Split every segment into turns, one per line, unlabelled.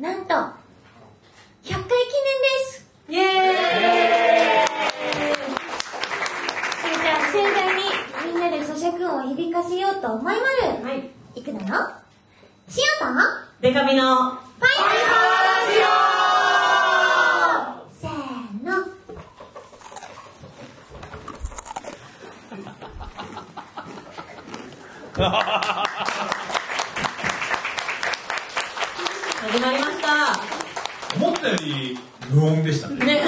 なんと、100回記念です
イエーイ
それじゃあ盛大にみんなで咀嚼音を響かせようと思いまる。
はい。
いくのよ。しようと
デカミの、
ファイせーの。
始 まりました。
思ったより無音でしたね。
ね。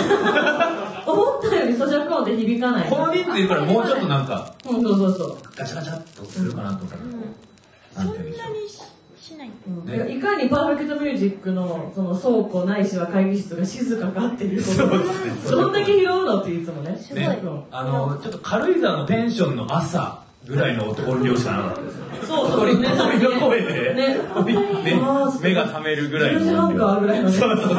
思ったより咀嚼音って響かない。
この人数いるからもうちょっとなんか、
うん、そうそうそう。
ガチャガチャっとするかなと思ったら、なんて言うんでしょう。
しない。
うん
ね
いかにパーフェクトミュージックのその倉庫ないしは会議室が静かかっていうこと
そうですね
どんだけ拾うのっていつもね
すごい
ね
うん、
あの、ちょっと軽井沢のペンションの朝ぐらいの音量しかなかったですよ。
そう
小鳥小鳥の声で、
ね
ね目が覚めるぐらい
10時
の
ぐらいのね
そうそうそう。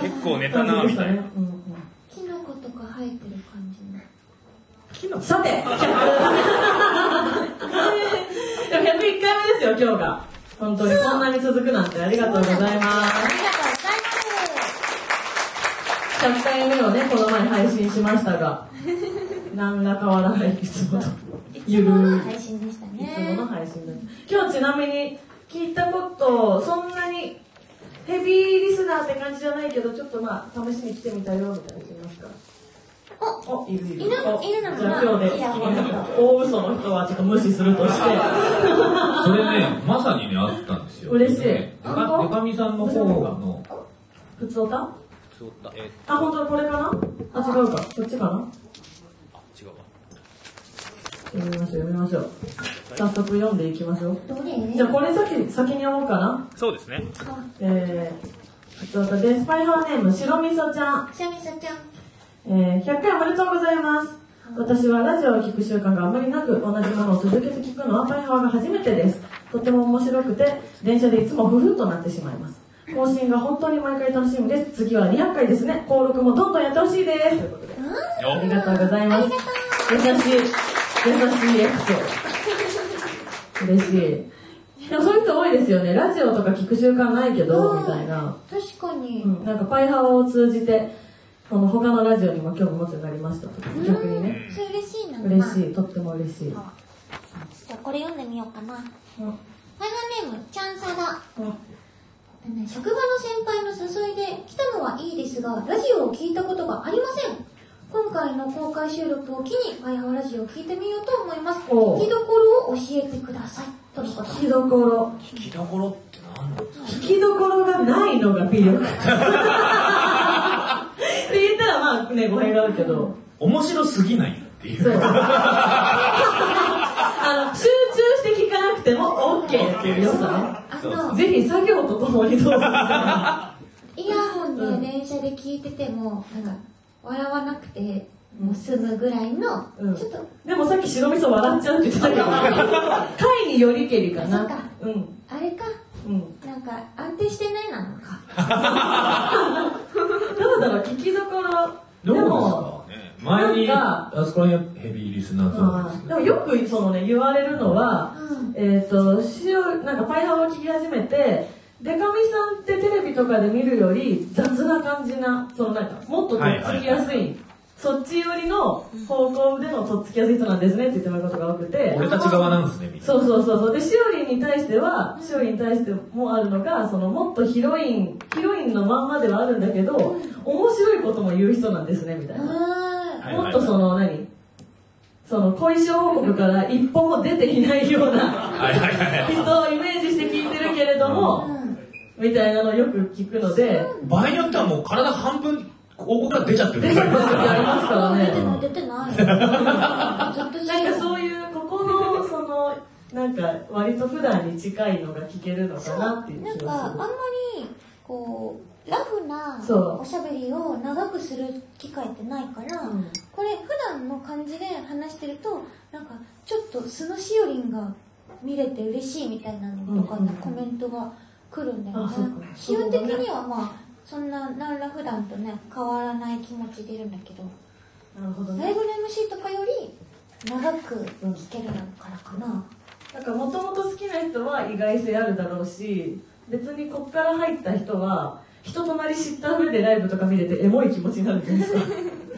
結構寝たな、みたいな。
うんうん
キノコとか生えてる感じの。
さて、100でも101回目ですよ、今日が。本当にこんなに続くなんてありがとうございます。
ありがとうございます。
100回目をね、この前配信しましたが、何ら変わらない、いつもと。ゆるい。
いつもの配信でした
い
ね。
つもの配信です。今日ちなみに聞いたこと、そんなにヘビーリスナーって感じじゃないけど、ちょっとまあ、試しに来てみたよ、みたいな人いますか？
お
お、いるいる。
いる
お
いるのかな？
じゃあ今日で大嘘の人はちょっと無視するとして。
それね、まさにね、あったんですよ。
嬉しい
でかみさんの方の、
普通歌
普通
あ、本当だ、これかな？あ、違うか。こっちかな？読みましょう、読みましょう。早速読んでいきましょう。じゃあこれ先、先に読もうかな。
そうですね。
えー、で、スパイハーネーム、白みそちゃん。
シャミサちゃん。
えー、100回おめでとうございます。私はラジオを聞く習慣があまりなく、同じものを続けて聞くのはパイハワが初めてです。とても面白くて、電車でいつもふふっとなってしまいます。更新が本当に毎回楽しみです。次は200回ですね。登録もどんどんやってほしいです。ということで。ありがとうございます。優しい、優しいエピソード。嬉しい。でもそういう人多いですよね。ラジオとか聞く習慣ないけど、みたいな。
確かに。
うん、なんかパイハワを通じて、この他のラジオにも興味持つようになりましたとか、逆にね。
それ嬉しいな。
嬉しい、とっても嬉しい。
あじゃあこれ読んでみようかな。
うん
ファイハーネーム、チャンサダ。職場の先輩の誘いで来たのはいいですが、ラジオを聞いたことがありません。今回の公開収録を機に、ファイハワラジオを聞いてみようと思います。
おう
聞きどころを教えてください。とのこと。
聞きどころ。
聞きどころって何なんですか
聞きどころがないのが魅力。って言ったらまあね、語弊があるけど。
面白すぎないっていう。
そう。あの、集中して聞かなくても OK っていう良さね。ぜひ作業とともにどうぞみたいな。
イヤホンで電車で聞いてても、なんか、笑わなくて、もう済むぐらいの、
うん
ちょっと、
でもさっき白味噌笑っちゃうって言ってたけど、回によりけりかな。うん。
あれか、
うん。
なんか、安定してないなのか。
どうだろう、聞きどころ。
どうですかね前に、あそこら辺ヘビーリスナーゾーンで
もよくそのね、言われるのは、
うん。
えっ、と、しお、なんかパイハワを聞き始めて、デカミさんってテレビとかで見るより雑な感じな、そのなんか、もっととっつきやすい、そっち寄りの方向でのとっつきやすい人なんですねって言ってもらうことが多くて、
俺たち側なんですね、みたいな。
そうそうそうそう。で、しおりんに対しては、しおりんに対してもあるのが、そのもっとヒロイン、ヒロインのまんまではあるんだけど、面白いことも言う人なんですね、みたいな。
は
はい
もっとその何？その後遺症報告から一歩も出ていないような
はいはいはい。
人をイメージして聞いてるけれど。も、
うん。
みたいなのをよく聞くので、
場合によってはもう体半分、ここから出ちゃってる
出ちゃいます時ありますから
出て
ね。
ない、出てない。ずっとし
なんかそういう、ここの、その、なんか割と普段に近いのが聞けるのかなっていう
なんか、あ
気がする。
んまり、こう、ラフなおしゃべりを長くする機会ってないから、
うん
これ普段の感じで話してると、なんか、ちょっと素のしおりんが見れて嬉しいみたいなのとか
うんうんうん
ね、コメントが来るんだよね。基本的にはまあ、そんな、何ら普段とね、変わらない気持ちでいるんだけど、
なるほどね。
ライブの MC とかより長く聞けるからかな。
なんかもともと好きな人は意外性あるだろうし、別にこっから入った人は人となり知った上でライブとか見れてエモい気持ちになるじゃないですか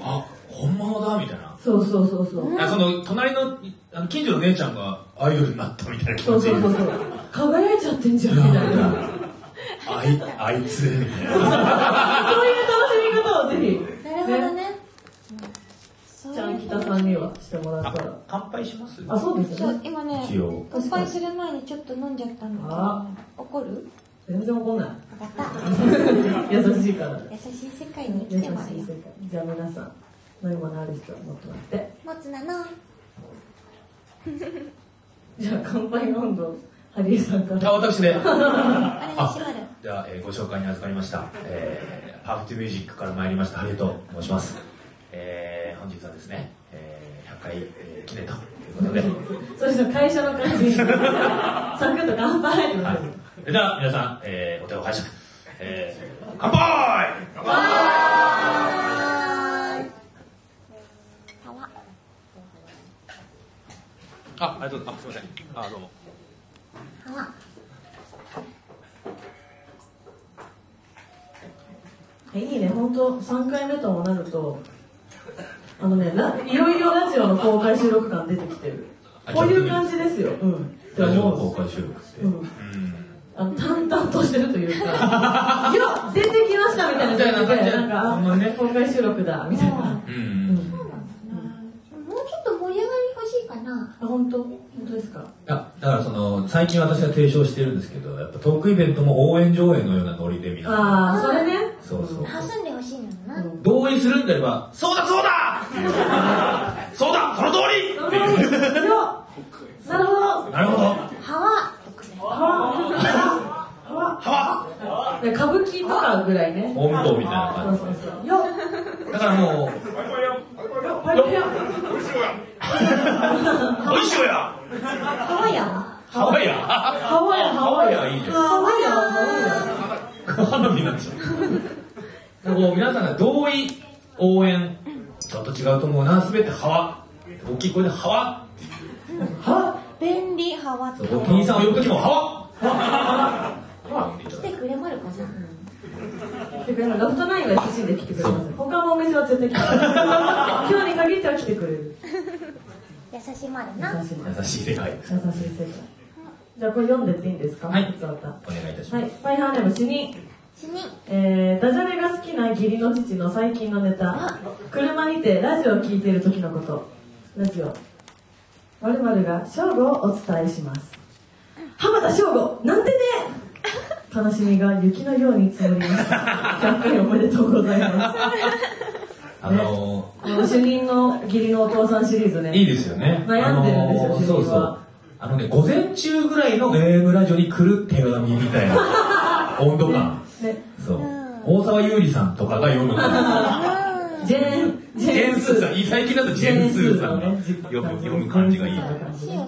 あ、本物だみたいな。
そうそうそうそう
あその、隣の、あの近所の姉ちゃんがアイドルになったみたいな気持ち。
そうそうそうそう輝いちゃってんじゃんみたいな。
あい、あいつ。
そういう楽しみ方をぜひ。
なるほどね。
じゃあ北さんにはしてもらったら。
乾杯します？
あそうですね、
今ね乾杯する前にちょっと飲んじゃったんだけ
あ
ど、怒る？
全然怒んない。
分かった。
優しいから。
優しい世界に
優しい世
来てもらうよ。
界じゃあ皆さん飲み物ある人は持ってもらって。
もつなの。
じゃあ乾杯の温度ハリーさんから
あ、私で。
お願いします。
では、えーご紹介に預かりました、えー、ハーフトゥミュージックから参りましたハリエと申します。えー、本日はですね、えー、100回、えー記念ということで、
そして会社の感じ サクッと乾杯
はい。それでは皆さん、えー、お手を拝借。えー、乾杯乾杯あ、ありがとうございます。あ、すみません。あ、どうも。
いいね、本当3回目ともなると、あのね、ラいよいよラジオの公開収録感出てきてる。こういう感じですよ。うん。
ラジオの。公開収録って。
うん
うん
あの淡々としてるというか、いや、出てきましたみたいな感じで、
な
んか、
ほんね
あ公開収録だ、みたいな。
うん
そうなんだな。もうちょっと盛り上がり欲しいかな。
あ、本当？本当ですか？
あだからその最近私が提唱してるんですけどやっぱトークイベントも応援上映のようなノリで皆さん
ああ、それね。
そうそう。
挟んでほしいのな。
うん
同意するんであればそうだそうだそうだその通り。っていう。
よなるほど。
なるほど
はわ
は。
で歌舞伎とかぐらいね。
音頭みたいな
そう
感
そうそう。よ
じだからもう
パイプや
おいしょや。
はわや。
ハワイや？
ハワイア、ハワイア。
いいじゃん
ハワイア、ハワ
花火になっちゃう皆さんが同意応援ちょっと違うと思うな全てハワ大きい声でハワ
イア。は
便利はわ。
そう店員さんを呼ぶ時もハワ
来てくれまるかな。
てか今、ロフトナインは SC で来てくれます。他のお店は絶対来てくれる。今日に限っては来てくれる。
優しまるな。
優しい。
優しい世界です
優しい世界。じゃあこれ読んでっていいんですか？
はい
普通歌
お願いいたします
はい。パイハーネーム死に。
死に。
えー、ダジャレが好きな義理の父の最近のネタ。車にてラジオを聞いている時のこと。ラジオ。〇〇が正午をお伝えします。浜田正午なんでね悲しみが雪のように積もりました。100回おめでとうございます。
あの
この主任の義理のお父さんシリーズね。
いいですよね。
悩んでるんですよ
あの
主任は
そうそう。あのね、午前中ぐらいの AM ラジオに来る手紙みたいな 温度感。
ね。
そう。大沢優里さんとかが読む。
ジェーン、
ジェーンスーさん、最近だとジェーンスーさんが読む感じがいい。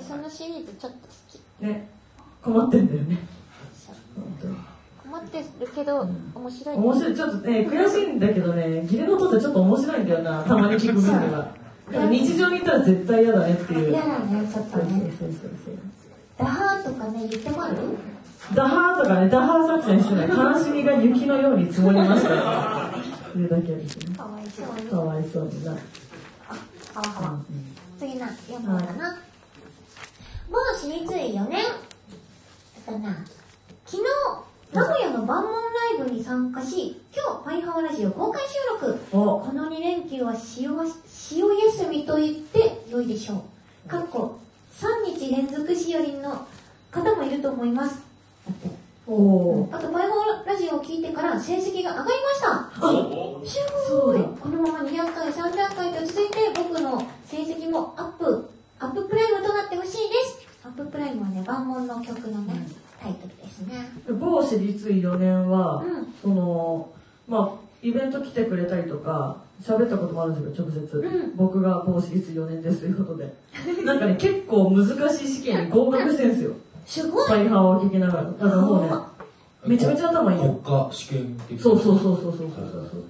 そのシリーズちょっと好き。
ね。困ってんだよね。本当に。
困ってるけど、面白い。
面白い、ちょっとね、悔しいんだけどね、義理のお父さんちょっと面白いんだよな、たまに聞く分では。日常にいたら絶対嫌だねっていう。
嫌だね、ちょっとね。ダハーとかね、言ってもある？
ダハーとかね、ダハー作戦してない。悲しみが雪のように積もりましたよ。言うだけですね。
かわいそうに。
かわいそうにな。
はわはわ。次な、読むかな？某私立医4年。だったな。昨日、名古屋の万門ライブに参加し、今日、パイハワラジオ公開収録。
お、
この2連休は塩わ塩休みと言って良いでしょう。かっこ、3日連続しおりんの方もいると思います。だって。あと、パイハワラジオを聞いてから成績が上がりました。
あ、
すごい
そうだ
このまま2段階、3段階と続いて僕の成績もアップ、アッププライムとなってほしいです。アッププライムはね、万門の曲のね、タイトルですね。
某私立医4年は、
うん
その、まあ、イベント来てくれたりとか、喋ったこともあるんですけど、直接。
うん
僕が某私立4年ですということで。なんかね、結構難しい試験に合格してんすよ。
すごい
パイハーを聞きながら。だからもうね、めちゃめちゃ頭いいよ。
国家試験的な
そうそうそうそうそうそうそう。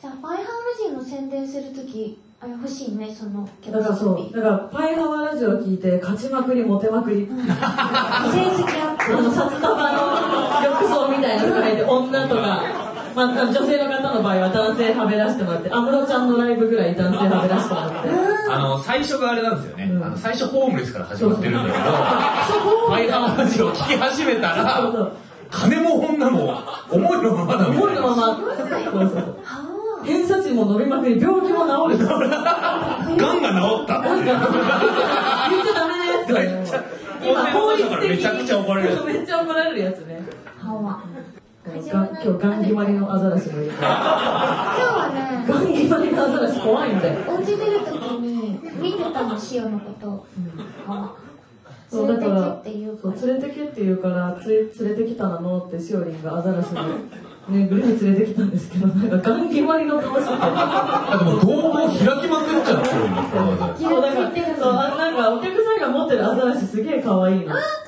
じゃあ、パイハワラジオの宣伝するとき、あれ欲しいね、その曲
だからそう、だからパイハワラジオ聞いて、勝ちまくり、モテまくり。
成績アップ。
あの、札束の 浴槽みたいなのがいて女とか、まあ、女性の方の場合は男性はべらしてもらって安室ちゃんのライブぐらい男性はべらしてもらって。
あの、最初があれなんですよね。
うん。
あの、最初ホームレスから始まってるんだけど、マイナーラジオを聞き始めたら金も女も思いのままだみたいな。
思いのままそうそうそう。
は
偏差値も伸びまくり病気も治る
ガンが治った。
言っちゃダメなやつだよ。
めっちゃ
今法律的に
めちゃくちゃ怒られる
めっちゃ怒られるやつね。
あ。は。
がん今日ガン決まりのアザラシもいるから。
今日はね、
ガン決まりのアザラシ怖いんだよ。
お家出るときに見てたの、シオのこと。は
そうだから
連れてけって言うから。
そう連れてけって言うからつい連れてきたのってしおりんがアザラシのぬいぐるみ連れてきたんですけどなんかガン決まりの顔してて
あでも動画を開きまくっちゃってるんですよ。
そうだからそうあなんかお客さんが持ってるアザラシすげえ可愛いの。あー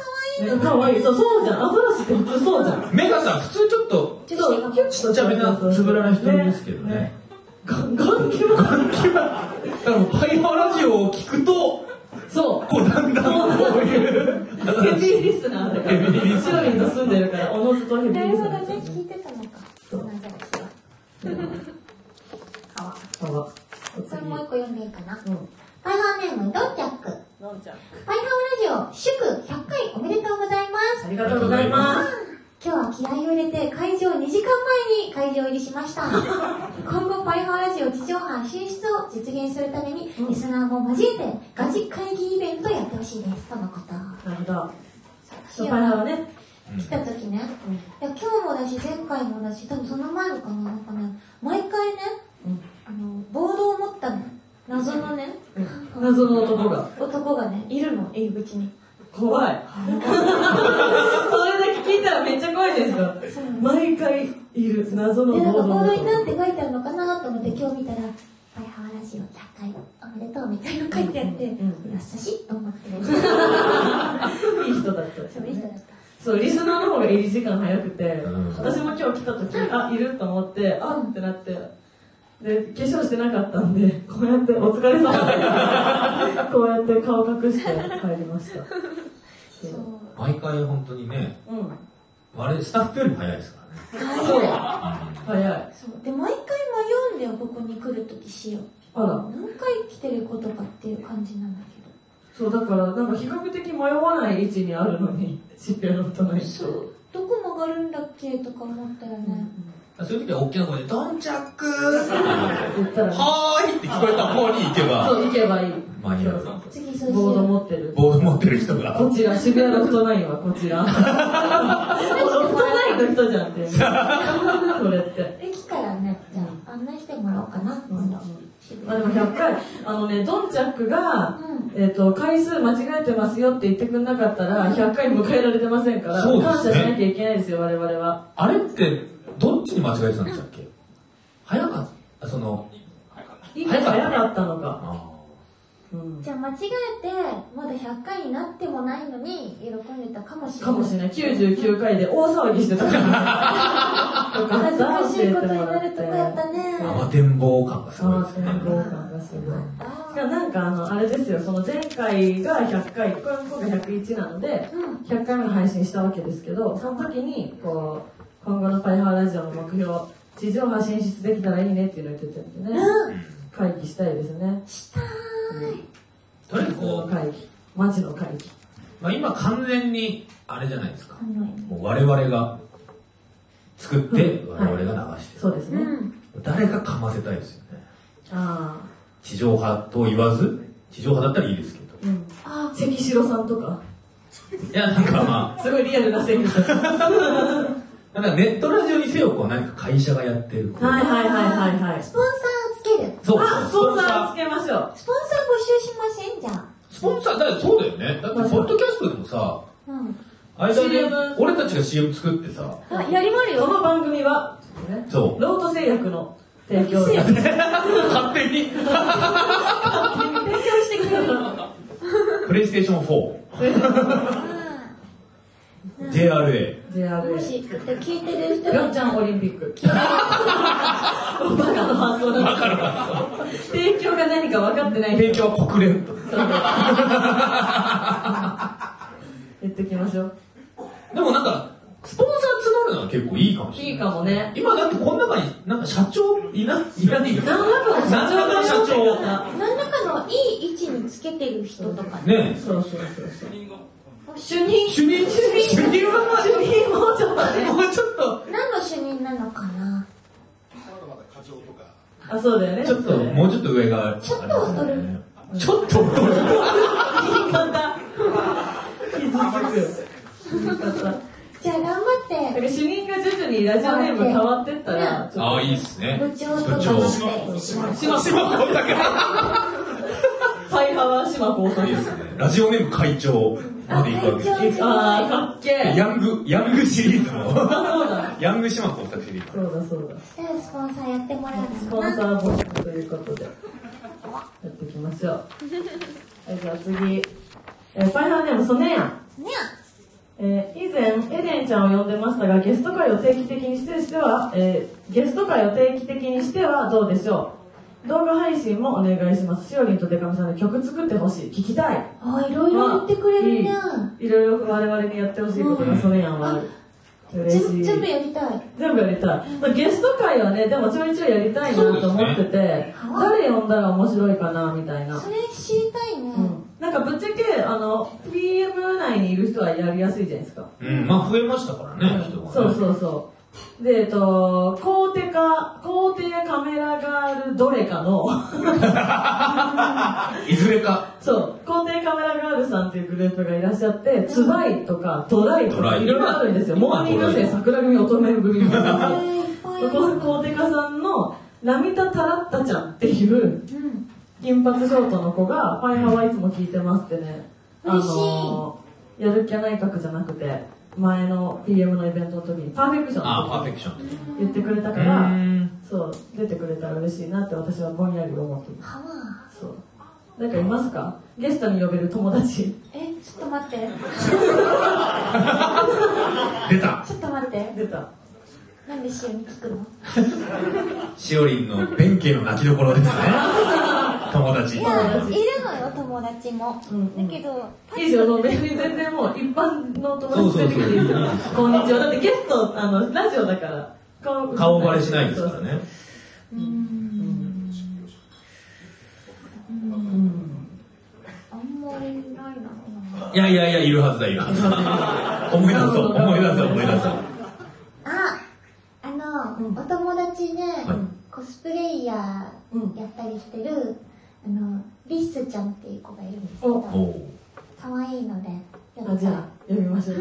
可愛い。そうそうじゃん。アザラシって普通そうじゃん
目がさ、普通ちょっと、
女子が
キュッと
ちっちゃめなつぶらな瞳ですけどね。
ガンガン決まり
だからもうパイハーラジオを聞くと、
そう
こうだんだんこういう、
ヘビーリスナーだから
ヘビーリス
しおりんと住んでるからおのずとヘビーリス
なるほどね、
ナー
聞いてたのか。
そう
なんじゃらしは。は
あわお
これもう一個読んでいいかな。
うん
パイハーネーム、ドンチャック。
のんちゃん
パイハーラジオ、祝100回おめでとうございます。
ありがとうございます
今日は気合を入れて会場2時間前に会場入りしました。今後パイハーラジオ地上波進出を実現するために、リスナーも交えてガチ会議イベントやってほしいです。とのこと。
なるほど。
そう
パイハーはね。
来た時ね、いや今日もだし前回もだし多分その前のかななんかね毎回ね
うん。
あのボードを持ったの。謎のね、
謎の男が。
男がねいるの入り口に
怖い。それだけ聞いたらめっちゃ怖いですか。毎回いる謎の
でなんかボードに
男
なんて書いてあるのかなと思って今日見たら「パイハーラジオ100回おめでとう」みたいなの書いてあって、優しいと思ってる
いい人だった。
そういい人だった
そうリスナーの方が入り時間早くて、
うん。
私も今日来た時あいると思ってあってなってで化粧してなかったんでこうやって「お疲れ様。です」こうやって顔隠して帰りました。
毎回本当にね、
うん。
あれ、スタッフよりも早いですからね。
そう
早い
早い。
そう。で毎回迷うんだよここに来る時しよう
あら。
何回来てることかっていう感じなんだけど。
そうだからなんか比較的迷わない位置にあるのにしっぺの隣と
そう。どこ曲がるんだっけとか思ったらね、
そういう時は大きな声で、ドンチャック
言ったら
はーいって聞こえた方に行けば、
そう行けばいい。
間に合う。
ボード持ってる。
ボード持ってる人が。
こちら渋谷ロフトナインはこちら。ロフトナインの人じゃんってそれって。
駅からねじゃあ案内してもらおうかな。今度渋
あで
谷
も100回あのねドンチャックが、
うん。
えっと回数間違えてますよって言ってくんなかったら100回迎えられてませんから、
ね。
感謝しなきゃいけないですよ我々は。
あれって、どっちに間違えてたんでしたっけ？早かった、その、
今早かったのか、
あ
うん、
じゃあ間違えてまだ100回になってもないのに喜んでたかもしれない。
かもしれない。99回で大騒ぎしてたから。よか
恥ずしていことになるとこやったね。
ー慌てんぼう感がすごい
ああ
ですね。
天候感がすごいなんかあのあれですよ。その前回が100回これ今回101なので
うん。
100回目の配信したわけですけどその時にこう今後のパイハーラジオの目標地上波進出できたらいいねっていうのを言ってたんでね。会議したいですね。
したーい。
とりあえずこう、
会議マジの会議。
まあ、今完全に、あれじゃないですか。
うん
もう我々が作って、我々が流してる。
そうですね、
うん。
誰かかませたいですよね。
あ
地上波と言わず、地上波だったらいいですけど。
あうん。
あ。
関城さんとか。
いや、なんかま
すごいリアルな関城さん は
あ、なんかネットラジオにせよ、こう何か会社がやってる。こう
いはいはいはいはい。
スポンサーつける。
そう
あスポンサーつけましょう。
スポンサー募集しませんじゃあ
スポンサー、だからそうだよね。だって、ポッドキャストでもさ、
うん。
間で俺たちが CM 作ってさ、
あやりまるよ。
この番組は、ね、
そう。
ロート製薬の提供で。
勝手に、
提供してくれる
プレイステーション4、JRA。
JRA
もし聞いてる人
りょんちゃんオリンピックバカの発想だ
わかるわ。
提供が何か分かってない
提供は国連
言ってきましょう
でもなんか、スポンサーつるのは結構いいかもしれない。
いいかもね。
今だってこの中に、なんか社長いない、いらないです
何らかの社長
何らかの社長。
何らかのいい位置につけてる人とかね。
ね
そうそうそうそう。
主任
主任、主任、主任？は、
主任？もうちょっとね。
もうちょっと、
何の主任なのかな？
あ、そうだよね。
ちょっと、もうちょっと上が。
ちょっと劣る
ちょっと 劣る。
言い方。傷つく。
じゃあ頑張
だ
って
から主任が徐々にラジオネーム変わってったら、ちょっ
ああ、いいっすね。
部長とかなってしま う。
島
島子だけ。
パイハワー島高さん
いいですね。ラジオネーム会長まで行くわけです。
ああ、かっけえ。
ヤング、ヤングシリーズの、
あ、そうだ。
ヤング島工作シリーズ。
そうだそうだ。
じゃあスポンサーやってもらう
ス。ポンサー募集ということで、やっていきましょう。はい、じゃあ次。えーパイハーネームソネヤン。
ね
えー以前、エレンちゃんを呼んでましたが、ゲスト会を定期的にしてしては、えーゲスト会を定期的にしてはどうでしょう？動画配信もお願いします。しおりんとデカミさんで曲作ってほしい。聞きたい。
あ、いろいろ言ってくれるね。
いいろいろ我々にやってほしいことがソネヤンはある。嬉しい。
全全部やりたい。
全部やりたい。まあ、ゲスト会はね、でもちょいちょいやりたいなと思ってて、誰呼んだら面白いかな、みたいな。
それ知りたいね。
うん。なんかぶっちゃけ、あの、PM 内にいる人はやりやすいじゃないですか。
うん、まあ増えましたからね、人がね。
そうそうそう。で、えっと、コーテか、コーテカメラガールどれかの、
いずれか。
そう、コーテカメラガールさんっていうグループがいらっしゃって、ツバイとかトライとかいろいろあるんですよ。
今
モーニング生桜組乙女組みたいな。
えー、いっぱい
そこのコーテカさんの、ラミタタラッタちゃんっていう、
うん。
金髪ショートの子が、ファイハワいつも聞いてますってね、あの、やる気は内閣じゃなくて、前の PM のイベントの時にパーフェクション
ああ、パーフェクション。
言ってくれたか
う
ら、
ん
そう、出てくれたら嬉しいなって私はぼんやり思っています。そう。なんかいますか？ゲストに呼べる友達。
え、ちょっと待って。
出た
ちょっと待って。
出た。
なんでしおに聞くの？
しおりんの弁慶の泣きどころですね。友達
い。や、いる友達も。
うんうん。
だけど、
いいですよ、もう別に全然もう一般の友達連れてきていい。ですよ。こんにちは。だってゲスト、あの、ラジオだから。顔
顔バレしないですからね。
うーん。
うん。
あん。まりないな。
いやいやいや、いるはずだ、いるはずだ。思い出そう、思い出そう、思い出そう。
あ、あの、
うん。
お友達で、
はい
コスプレイヤーやったりしてる、あの、リッスちゃんっていう子がいるんですけ
お
ど、可愛いので、呼
あ、じゃあ、呼びましょう。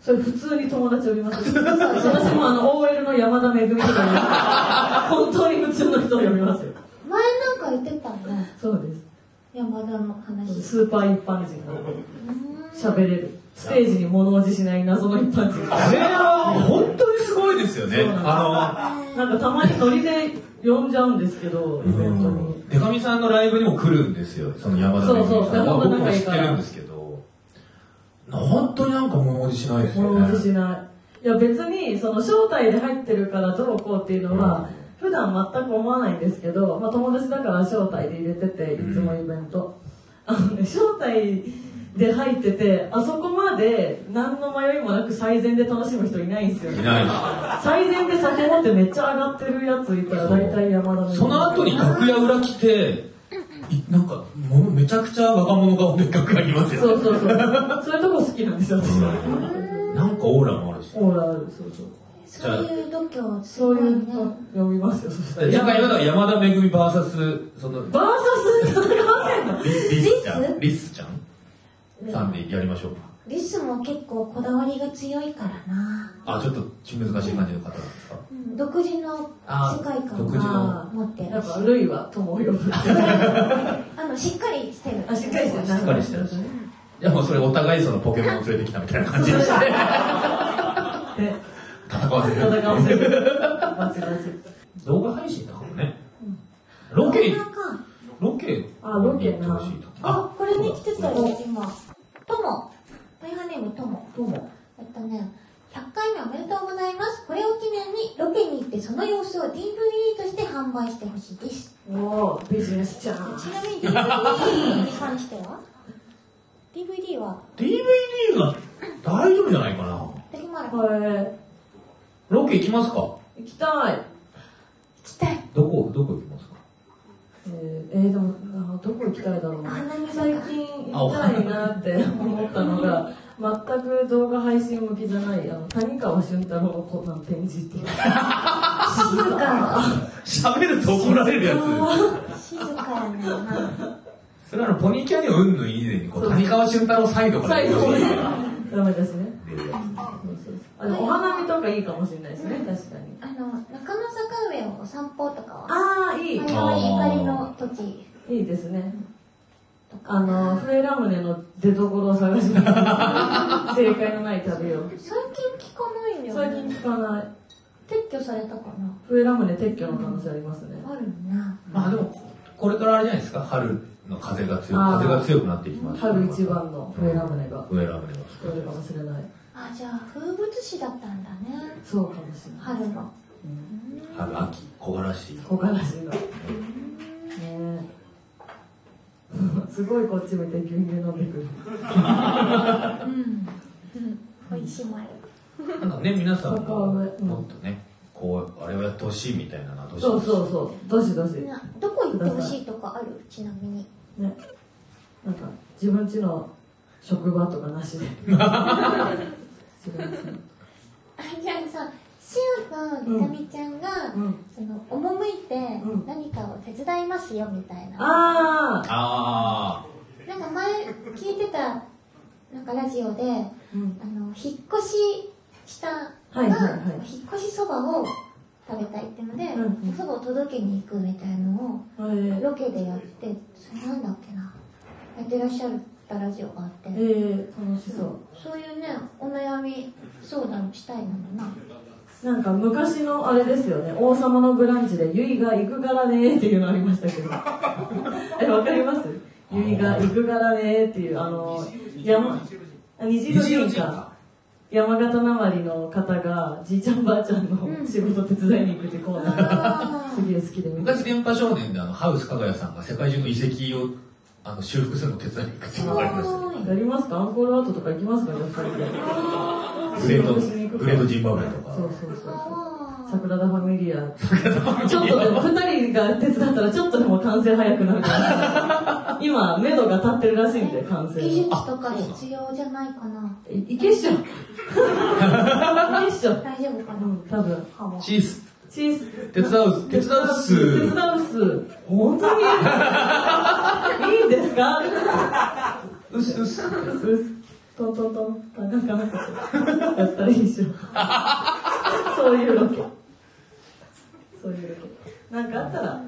それ普通に友達呼びます。私もあの、OL の山田めぐみとか。本当に普通の人を呼びますよ。
前なんか言ってたね、
そうです。
山田の話。
スーパー一般人が喋れる。ステージに物おじしない謎の一般人。
あれは本当にすごいですよね
そうなん。かたまにノリで呼んじゃうんですけど、イベント
の、
に。
デカミさんのライブにも来るんですよ。その山田さん
そうそう
は僕も知ってるんですけど、本当になんか物おじしないですよ
物おじし
ね。
ない。いや別に、その招待で入ってるからどうこうっていうのは、普段全く思わないんですけど、まあ友達だから招待で入れてて、いつもイベント。あのね、招待で入ってて、あそこまで何の迷いもなく最善で楽しむ人いないんですよね。
いない
最善で酒持ってめっちゃ上がってるやついたら大体山田めぐみ
その後に楽屋裏来て、いなんか、もうめちゃくちゃ若者顔で楽屋にいますよね。
そうそうそう。そういうとこ好きなんですよ、私は。
なんかオーラもあるし。
オーラある、そうそう。
そういう度胸す
そう
ごい
うの読みますよ、そしたら。
山田めぐみ VS、その、
バーサス戦わせんの
リスリスちゃ
リ
ん、リスちゃん？さんでやりましょうか。
リスも結構こだわりが強いからな。
あ、ちょっと難しい感じの方なんですか？
うん独自の
あ
世界観
独自
を
の
持ってる
やっぱ、ルイは友を呼ぶ。
あの、しっかりしてる。
あ、しっかりしてる。
しっかりしてるし。いやもうそれお互いそのポケモンを連れてきたみたいな感じでして、
ね、
戦わせる。
戦わせる。
動画配信とかもね、ロケ、ロケ、
あロケ
あ、これに来てたよ、今。とも。タイガーネームとも。
友。
えっとね、100回目おめでとうございます。これを記念にロケに行ってその様子を DVD として販売してほしいです。
おー、ビジネスちゃん。
ちなみに DVD に関しては ?DVD は
？DVD は大丈夫じゃないかな。
できまる。
これ、
ロケ行きますか？
行きたい。
行きたい。
どこ、どこ行きますか？
えー、えーでも、あどこ行きたいだろうな
花見。
最近行きたいなって思ったのが、全く動画配信向きじゃない、あの、谷川俊太郎のこんなん展示っていう。静か。
喋ると怒られるやつ。
静かやねんな。
それはあの、ポニーキャニオン云々以前に、こう、谷川俊太郎サイドから
最後ね
言うから。
ダメだしね。あのお花見とかいいかもしれないですね、確かに。
あの、中野坂上をお散歩とかは、
ああ、いい。
我々ゆかりの土地
いいですね。あの、笛ラムネの出所を探しに 正解のない旅を。
最近聞かないんだよ
最近
ね。
聞かない。
撤去されたかな
笛ラムネ撤去の可能性ありますね。
あるな。
まあでも、これからあれじゃないですか、春の風が強く、風が強くなっていきます。
春一番の笛ラムネが
上ラムネが
聞こえるかもしれない。
あ、じゃあ風物詩だったんだね。
そうかもしれない。
春の。
うん
春、秋、木枯らし。
木枯らしが。ねえすごいこっち見て牛乳飲んでくる。
うん。美味しいもある。
なんかね、皆さんが
そこはねうん
もっとね、こう、あれをやってほしいみたいなのはどうし
そうそうそう。どしどし。
などこ行ってほしいとかある？ちなみに。
ね。なんか、自分家の職場とかなしで。違いますね。
あ、じゃあさ、しおとみなみちゃんが、
うん。
その、赴いて
うん
何かを手伝いますよみたいな。
ああ
あ
なんか前聞いてた、なんかラジオで、
うん。
あの、引っ越ししたのが、
はいはいはい
引っ越しそばを食べたいってので、
うんうん
おそばを届けに行くみたいの
え
を
ー、
ロケでやって、それなんだっけな、やってらっしゃったラジオがあって、
えー、楽しそう。
そういうね、お悩み相談したいのにな。
なんか昔のあれですよね、王様のブランチで、ゆいが行くからねーっていうのありましたけど。え、わかります？ゆいが行くからねーっていう、あの、山、あ虹色人か。山形なまりの方が、じいちゃんばあちゃんの
うん。
仕事手伝いに行くってコーナー。が、
あ
すげえ好きで
昔、電波少年であの、ハウス加賀谷さんが世界中の遺跡を、あの、修復するのを手伝いに行くっていうのがありましたね。
ー。
やりますか？アンコールアートとか行きますか？じゃあ二人で。
グレート、グレートジンバブエとか。
そうそうそう。
あー
桜田ファミリア。ちょっとでも二人が手伝ったらちょっとでも完成早くなるから。今、目処が立ってるらしいんで、完成
技術
の。
とか必要じゃないかな。
いいけっしょ。いけっしょ。
大丈夫かな、
うん、多分。
チーズ、
チーズ。
手伝う、手伝うっす。
手伝うっす。本当に？いいんですか？
うっすうっす。
うっトントントン。カナカナカナやったらいいでしょ。そういうロケ。そういうロケ。なんかあったら、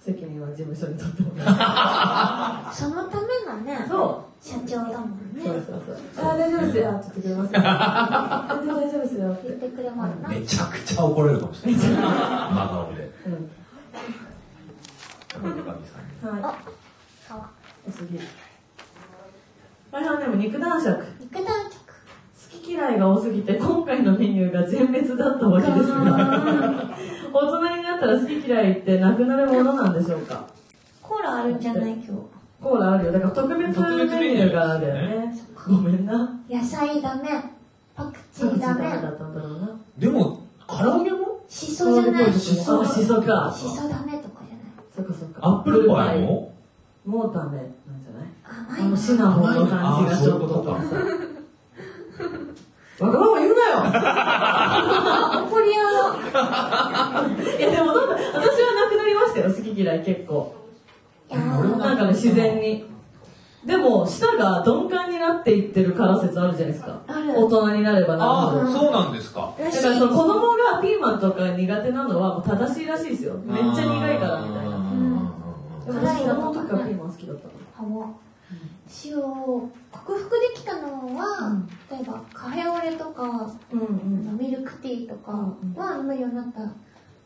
責任は事務所に取ってもら
そのためのね
う。、そ
社長だもん
う。
ね。
そうそうそう。あー、大丈夫ですよ。って言ってくれますよ。全然大丈夫ですよ。
言ってくれますな。
めちゃくちゃ怒られるかもしれない。真顔で。
うん。はい。お次。マイハーネーム肉男爵。
肉弾曲。
好き嫌いが多すぎて今回のメニューが全滅だったわけですが。大人になったら好き嫌いってなくなるものなんでしょうか？
コーラあるんじゃない？今
コーラあるよ。だから特別メニューがだよね。ごめんな。
日。野菜ダメ。パクチーダメ。
だったんだろうな。
でも、唐揚げも？
シソじゃない？
シソ。シソか。
シソダメとかじゃない？
そっかそっか。
アップルパイも？
もうダメなんじゃない？あの。シナモンの。感じがちょっとわがまま言うなよ。
怒り屋。
いやでも私はなくなりましたよ。好き嫌い結構。なんかね自然に。でも舌が鈍感になっていってるから説あるじゃないですか。大人になればなるほ
ああ、
ど
そうなんですか。
だからその子供がピーマンとか苦手なのはもう正しいらしいですよ。めっちゃ苦いからみたいな。私子供の時からピーマン好きだったの
ハモ塩を克服できたのは、
うん。
例えばカフェオレとか
うんうん。
ミルクティーとか
うん
は飲めるようになった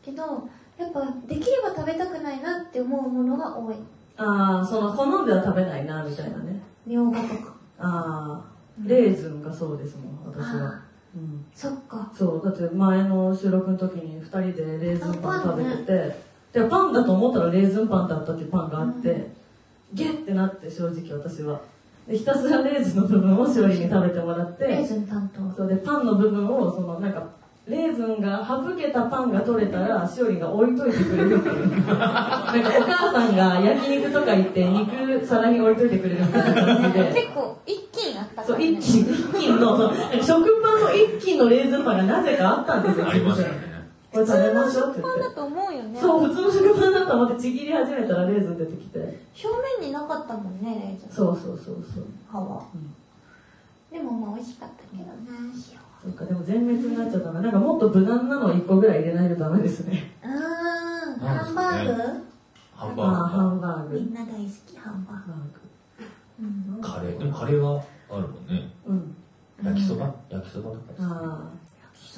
けどやっぱできれば食べたくないなって思うものが多い。
ああその好んでは食べないなみたいなね。
みょうがとか。
ああレーズンがそうですもん私は。
あ
うん。
そっか。
そうだって前の収録の時に2人でレーズンパン食べてて、でパンだと思ったらレーズンパンだったっていうパンがあって、ゲッってなって正直私は。でひたすらレーズンの部分を勝利に食べてもらって。
レーズン担当。
そうでパンの部分をそのなんかレーズンが省けたパンが取れたらしおりんが置いといてくれるっていう。なんかお母さんが焼肉とか行って肉皿に置いといてくれるみたいな感じで。
結構一気にあったか
そう、
らね
一斤、一斤の、そう食パンの一斤のレーズンパンがなぜかあったんですよ。
ありましたね。
これ食べましょうって
食パンだ
言って。
と思うよね
そう、普通の食パンだと思ってちぎり始めたらレーズン出てきて。
表面になかったもんねレーズン
そうそうそうそう。
歯は、
うん
でもまあ美味しかったけどな塩
そうか、でも全滅になっちゃったな。なんかもっと無難なの1個ぐらい入れないとダメですね。
うーんハンバーグ、
ハン
まあ、ハ
バ
ンバーグ。
みんな大好きハンバーグ、うん
ーグ。カレー。でもカレーはあるもんね。
ーグ。うん。
焼きそば？焼きそばとかですね。
ああ。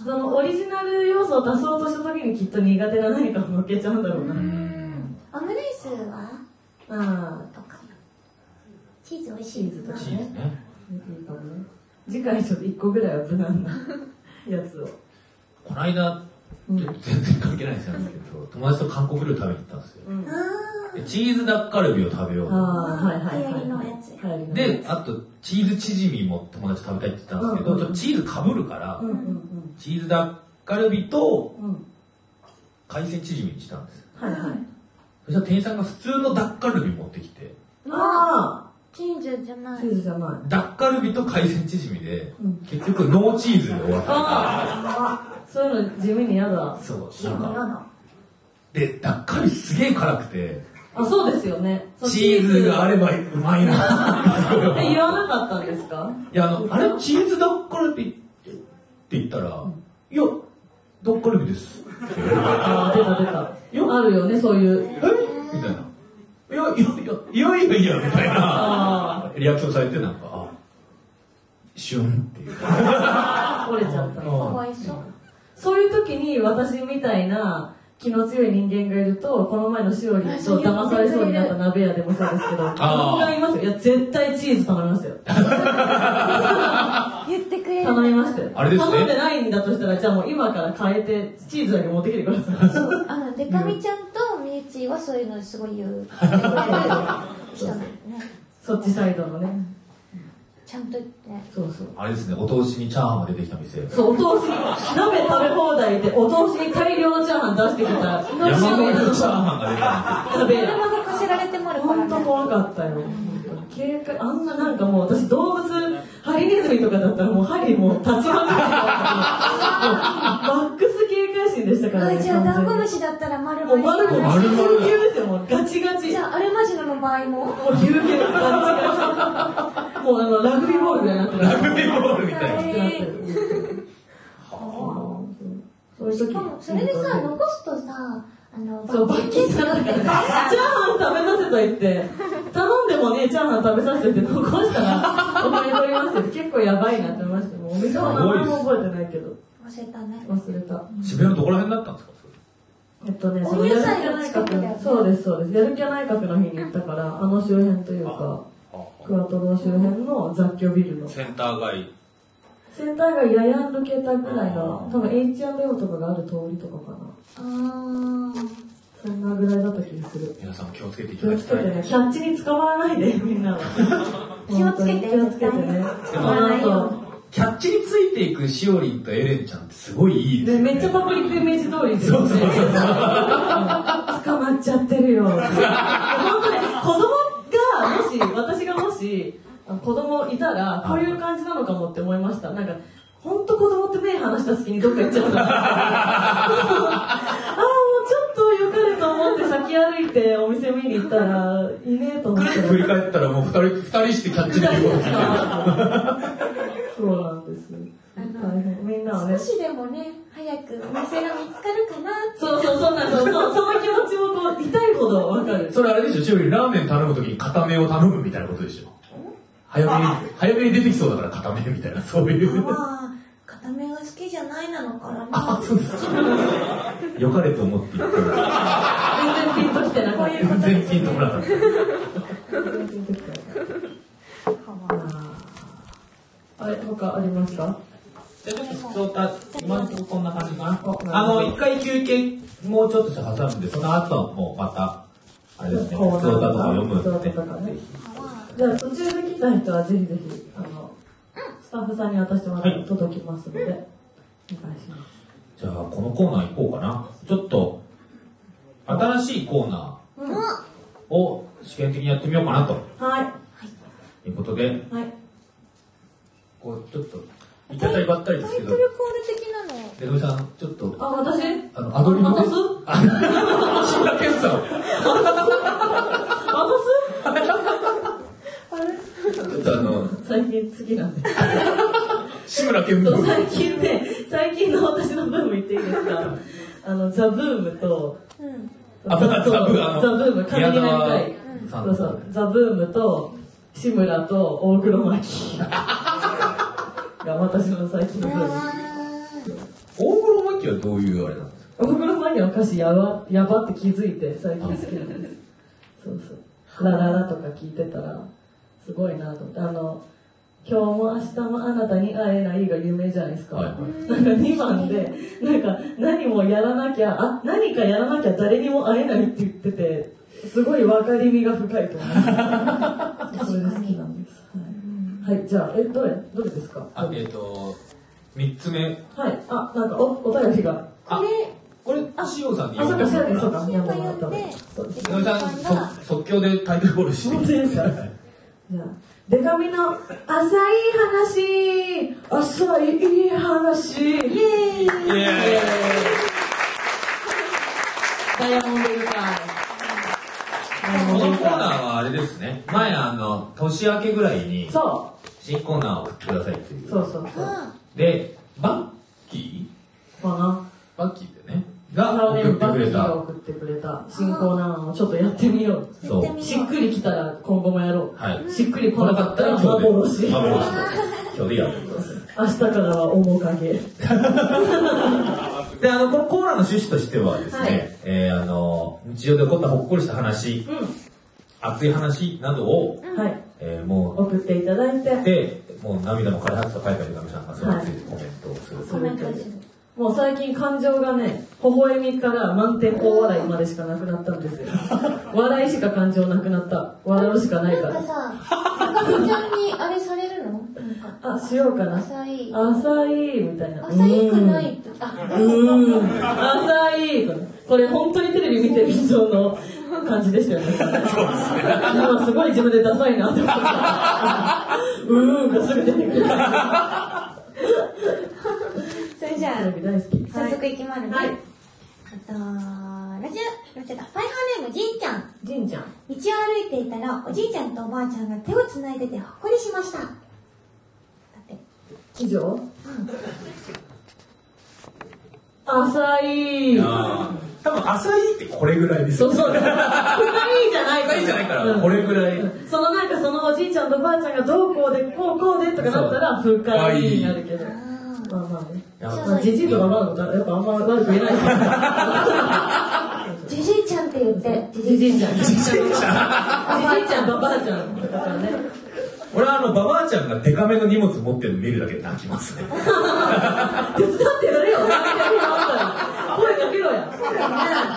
そのオリジナル要素を足そうとした時にきっと苦手な何かを乗っけちゃうんだろうな。
うん。オムライスは？
あ。
とかチーズ美味しい
チーズとか
チーズね。
あ、いいかもね。次回ちょっと1個ぐらいは無難なやつを。
この間、
うん。
全然関係ない話なん。ですけど、友達と韓国料理食べに行ったん。ですよ。チーズダッカルビを食べようと。
ああ、はいはいはい。
流行りのやつ
流行りのや
で、
つ
あと、チーズチヂミも友達食べたいって言ったん。ですけど、
うん。
ちょっとチーズかぶるから
う、ん。うん
チーズダッカルビと。海鮮チヂミにしたんですよ。
はいはい。
そしたら店員さんが普通のダッカルビ持ってきて、
あ
チーズじゃな
あ、
い
チーズじゃない。
ダッカルビと海鮮チヂミで
うん、
結局ノーチーズで終わった。
ああ、そういうの地味に嫌だ。
そう、
塩
なんか、で、ダッカルビすげえ辛くて、
あ、そうですよね。
チーズがあればうまいな
え、言わなかったんですか？
いや、あの、あれ、チーズダッカルビって言ったら、いや、ダッカルビです。
ああ、出た出た。あるよね、そういう。
え？みたいな。いや、いや、いや、いやいやいや、みたいな
あ
リアクションされて、なんか、あ、シュンっていう。
あ、折れちゃった。
かわいそう
そういう時に私みたいな気の強い人間がいると、この前のしおりんと騙されそうになった鍋屋でもそうですけど、
ー
僕が言いますよ。いや、絶対チーズ頼みますよ。
言ってくれる
頼みましたよ。
あれですね
頼んでないんだとしたら、じゃあもう今から変えて、チーズだけ持ってきてください。
そうあのデカミちゃんとみゆちはそういうのすごい言う
そっちサイドのね。
ちゃんと言って
そうそう。
あれですね、お通しにチャーハンが出てきた店。
そう、お通し、鍋食べ放題で、お通しに大量のチャーハン出してきた、
山盛りのチャーハンが出た
鍋屋。
車がかせられてもらう
本当
ね
怖かったよ。警戒あんななんかもう私動物、ハリネズミとかだったらもう針もう立ちはめてマックス警戒心でしたからね。
あじゃあダンゴ
完
ムシだったら丸
全にもう丸も
丸々
ぎゅうですよ、もうガチガチ。
じゃあアルマジロの場合も
もうぎゅうぎゅうガチガチ。もうあの、ラグビーボールみたいになってる。
ラグビーボールみたいな。
なってるそういう時
しかもそれでさ残すとさあの
そう、バッキーさんだから、チャーハン食べさせといて、頼んでもね、チャーハン食べさせて残したら、お金取りますよ。結構やばいなって思いました。もうお店の名前も覚えてないけど、
忘れたね
忘れた。
渋谷のどこら辺だったんですか？
えっとね、
お
そのやる気内閣、そうです、そうです。やる気内閣の日に行ったから、あの周辺というか、クワトロ周辺の雑居ビルの。
センター街。
センターがやや抜けたぐらいの、多分 H&M とかがある通りとかかな。
あー
そんなぐらいだった気がする。
皆さんも気をつけてい
気
ただきたい。
ね、キャッチに捕まらないで、みんなは。
気をつけて
気をつけてね。
捕まらないよ
キャッチについていくしおりんとエレンちゃんってすごいいいですね。
めっちゃパブリックイメージ通りですよね。
そうそうそう
うん捕まっちゃってるよ。本当ね、子供が、もし、私がもし、あ子供いたら、こういう感じなのかもって思いました。なんか、本当子供って目離した隙にどっか行っちゃうんだ。ああ、もうちょっと良かれと思って先歩いてお店見に行ったら、いねえと思って。
振り返ったらもう二人、二人してキャッチできる。
そうなんです。大変。みんなはね
少。しでもね早くお店が見つかるかなって
そうそう、そうなんですよ。そその気持ちもこう、痛いほどわかる。
それあれでしょ、しおラーメン頼むときに固めを頼むみたいなことでしょ。早めに、早めに出てきそうだから固めみたいな、そういう。
まあ固めが好きじゃないなのから
あ、
な
そうですか。良かれと思って言ってる。
全然ピンときてなかった。
全然ピンとこなかった。
全然ピンときてなかった。あれ、他ありますか？
じゃあちょっと普通た、今のところこんな感じかな？
あ
あの、一回休憩、もうちょっとして挟んで、その後はもうまた、あれですね、普通歌とか読むって。
じゃあ途中で来た人はぜひぜひ、あの、スタッフさんに渡してもらって届きますので、お願い。
じゃあこのコーナー行こうかな。ちょっと新しいコーナ
うん。
ーを試験的にやってみようかなと。
はい。
いうことで
はい。
こうちょっと行き当たりばったりですけど。
タイトルコール的なの。
でのりさんちょっと
あ私？
あのアドリブで？
渡す
あ志村けんさん。
渡す あれ？
ちょっとあの
最近好きなんで
志村けんブーム。
そう最近ね最近の私のブーム言っていいですか？あのザ・ブームと
うん。
あザブームあの
ザ・ブーム神になりたい。
宮沢さん。
そうそう。ザ・ブームと志村と大黒摩季。が私の最近のブーム。
大黒摩季はどういうあれなんですか？
大黒摩季の歌詞やばやばって気づいて最近好きなんです。そうそう。ラララとか聞いてたらすごいなと思って。あの今日も明日もあなたに会えないが有名じゃないですか、
はい。はい
なんか2番でなんか何もやらなきゃあ何かやらなきゃ誰にも会えないって言っててすごい分かりみが深いと思いますそれで好きなんです。はい、はい、じゃあえどれどれですか？
あえっ、と三つ目。
はい。あなんかおお便りが。
あ
これ、
これしおさんに
あそうかそうかそうか。
私が呼んで、
そう。です
のりさんそ即興でタイトルコールして。
本当ですか？じゃあ、デカミの浅い話、浅い話、イエーイ。
イエーイ。
ダイヤモンドユカイ。ダイヤ
このコーナー
カ
はあれですね。前あの年明けぐらいに新コーナーを送ってくださいっていう。
う、そうそうそう。
でバッキ
かな。
ーバッキーでねが送ってくれた
送ってくれた新コーナーをちょっとやってみよう。
そう
しっくりきたら今後もやろう。
はい
しっくり来なかったら
今日で
幻。
幻今日でやってます
明日からは面影。
であのこのコーナーの趣旨としてはですね、
はい
えーあの日常で起こったほっこりした話
う
熱い話などを、
ん。はい。
えーも
送っていただいて。
うでもう涙も枯れ果てた書いた手紙さんがそれについてコメントをする、
コメントする。
もう最近感情がね、微笑みから満点大笑いまでしかなくなったんですよ。笑いしか感情なくなった。笑うしかないから。
なんかさ、ちゃんにあれされるの？
あ、しようかな。
浅い。
浅いみたいな。
浅いくないと。あ、
うーん。浅いとこれ本当にテレビ見てる人の感じでしたよね。そうですね。今すごい自分でダサいなって思って。うーんがすぐ出てくる。
それじゃあ。早速いきまるね。
はい
あと、ラジオ、ラジオだ。ファイハーネームじんちゃん。
じんちゃん。
道を歩いていたら、おじいちゃんとおばあちゃんが手をつないでてほっこりしました。だって。
以上
うん。
浅い。
多分浅いってこれぐらいですよ
そうそう。深いじゃない
深いじゃないから
うん
これぐらい
うんそのなんかそのおじいちゃんとばあちゃんがどうこうで、こうこうでとかなったら深いになるけど。
あ
まあまあね。じじいとかまあのことはやっぱあんま悪く言えないですよ。
ー じじいちゃんって言って、
じじいちゃん。じじいちゃん。じじい
ゃん
ちゃんとばあちゃんとかね。
俺はあのババアちゃんがデカめの荷物持ってるの見るだけで泣きますね
手伝ってやれよ。声かけろや。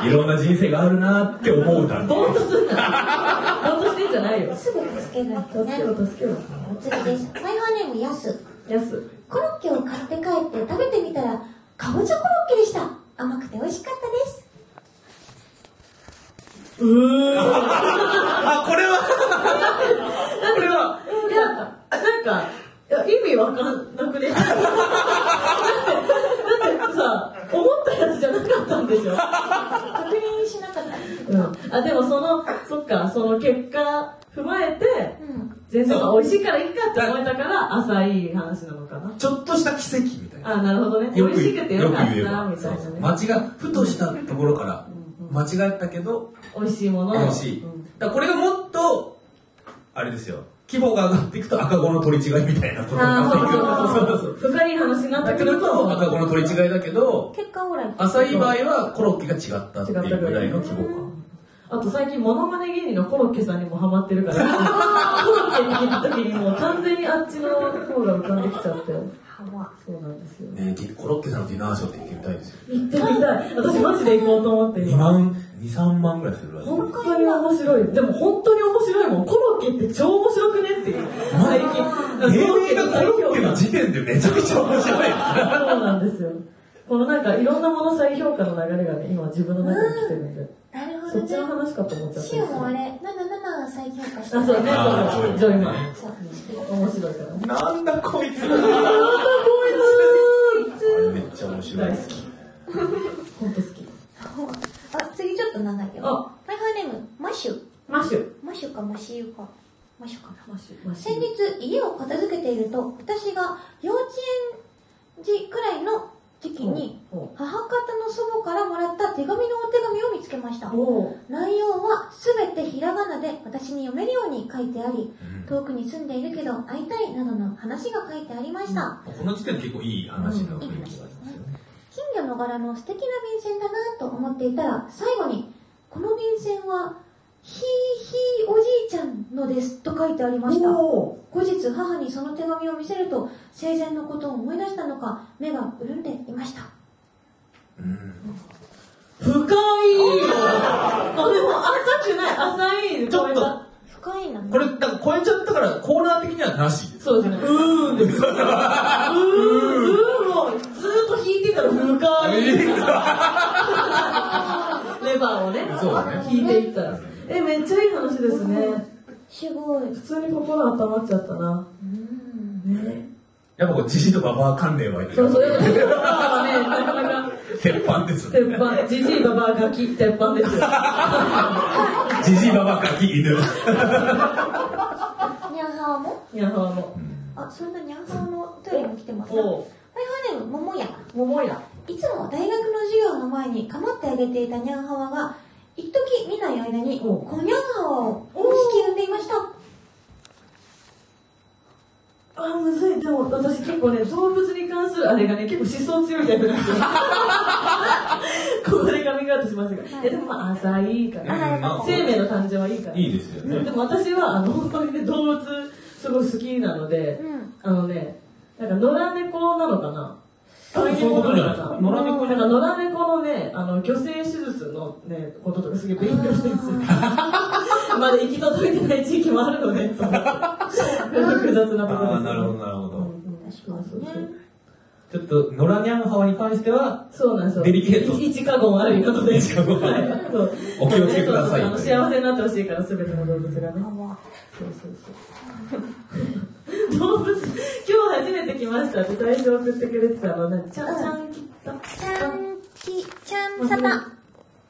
いろんな人生があるなって思うだけ
ぼーっとすんな。ぼーっとしてんじゃないよ。
すぐ助ける人ね
助け。ろ、助けろ。
お次です。ファイハーネームやす。
やす。
コロッケを買って帰って食べてみたら、かぼちゃコロッケでした。甘くて美味しかったです。
うーん。
あこれは
これは、いや、なんか、いや意味わかんなくね？だって、だってさ、思ったやつじゃなかったんでしょ。
確認しなかった。
うん。あ、でもその、そっか、その結果踏まえて、
うん。
全然美味しいからいいかって思えたから、浅い話なのかな。
ちょっとした奇跡みたいな。
あ、なるほどね。美味しくてよかった、み
よく言えば。
たいなね。
間違ふとしたところから間違ったけど
美味しいもの。
美味しい、
うん。
だからこれがもっとあれですよ。規模が上がっていくと赤子の取り違いみたいなことになっていく
あ
そうそうそう。
ー深い話になって
だけど
くると、
赤子の取り違いだけど
結果オーライ。
浅い場合はコロッケが違ったっていうぐらいの規模感
あと最近モノマネ芸人のコロッケさんにもハマってるから、コロッケに聞いた時にもう完全にあっちの方が浮かんできちゃって。そうなんですよ。
ねコロッケさんのディナーショーって行ってみたいですよ
行ってみたい。私マジで行こうと思って
2
今。
万23万ぐらいするらしい
本当に面白い。でも本当に面白いもん。コロッケって超面白くねっていう。最近。
芸名がコロッケの時点でめちゃくちゃ面白い
そうなんですよ。このなんかいろんなもの再評価の流れがね、今自分の中に来てるんで、
なるほ
そっちの
どね。
話かと思っちゃった。
シオもあれ、77再評価して
あ、そうね、
あー
そう、
ジョイマン
ジョイマン。
そう。
面白いからね。
なんだこいつ
なんだこいつ
めっちゃ面白い
大好き。ほんと好き。
あ、次ちょっとなんだけど。
あ
パイハーネーム、マッシュ。
マッシュ。
マッシュかマシユか。マッシュかな。
マッシュ。マッシュ。
先日家を片付けていると私が幼稚園児くらいの時期に母方の祖母からもらった手紙の内容は全てひらがなで私に読めるように書いてあり遠くに住んでいるけど会いたいなどの話が書いてありました。
この時点で結構いい話の雰囲気がありますよね。
金魚の柄の素敵な便箋だなと思っていたら最後にこの便箋はひいひいおじいちゃんのですと書いてありました。後日母にその手紙を見せると生前のことを思い出したのか目が潤んでいました。
うん
深いあ、でも浅くない、浅い。
ちょっと
深いな
これ、なんか超えちゃったから、コーナー的にはなしです。
そうですね。うーんです。うーん、うーんをずーっと弾いてたら深い。レバーをね、
そうだね
弾いていったら。え、めっちゃいい話ですね。
すごい
普通に心温まっちゃったな。ね。
やっぱこう、じじいとババア関連は言って
そうそう、はね、なかなか、
鉄板です。
鉄板、じじいばばあガキ、鉄板です。よ。
じじいババアガキ犬。
ニャンハワも？
いや、あの、
あそんなニャンハワのお便りも来てますな。
おう、
ハイハイネーム桃屋。
桃や。
いつも大学の授業の前に構ってあげていたニャンハワが一時見ない間に
お
コニャンハワを引き産んでいました
あ、むずい。でも私結構ね、動物に関するあれがね、結構思想強いタイプなんですよ。ここでカミングアウトしますが。え、でもまあ、浅いか
あ
ら。
まあ
生命の誕生はいいから。
いいですよね。
でも私は、あの、本当にね、動物、すごい好きなので、
うん
あのね、なんか野良猫なのかな
多分そういうことじゃないですか野良猫じゃ
なんか野良猫のね、あの、虚勢手術のね、こととかすげえ勉強してるんですよ。まだ行き届いてない地域もあるのね。複雑なところです、
ああ、なるほど、なるほ
うん
ど。
うんそうそうそう
ちょっと、野良ニャンハワに関しては、
そうなんですよ。
デリケート
一カゴンあることで。
一カゴンある
はいそう
お気をつけください
そうそうそうあの幸せになってほしいから、すべての動物がね。そうそうそう。動物、今日初めて来ましたって最初送ってくれてたの、何？ちゃん、ちゃんきった
ちゃんきちゃんさだ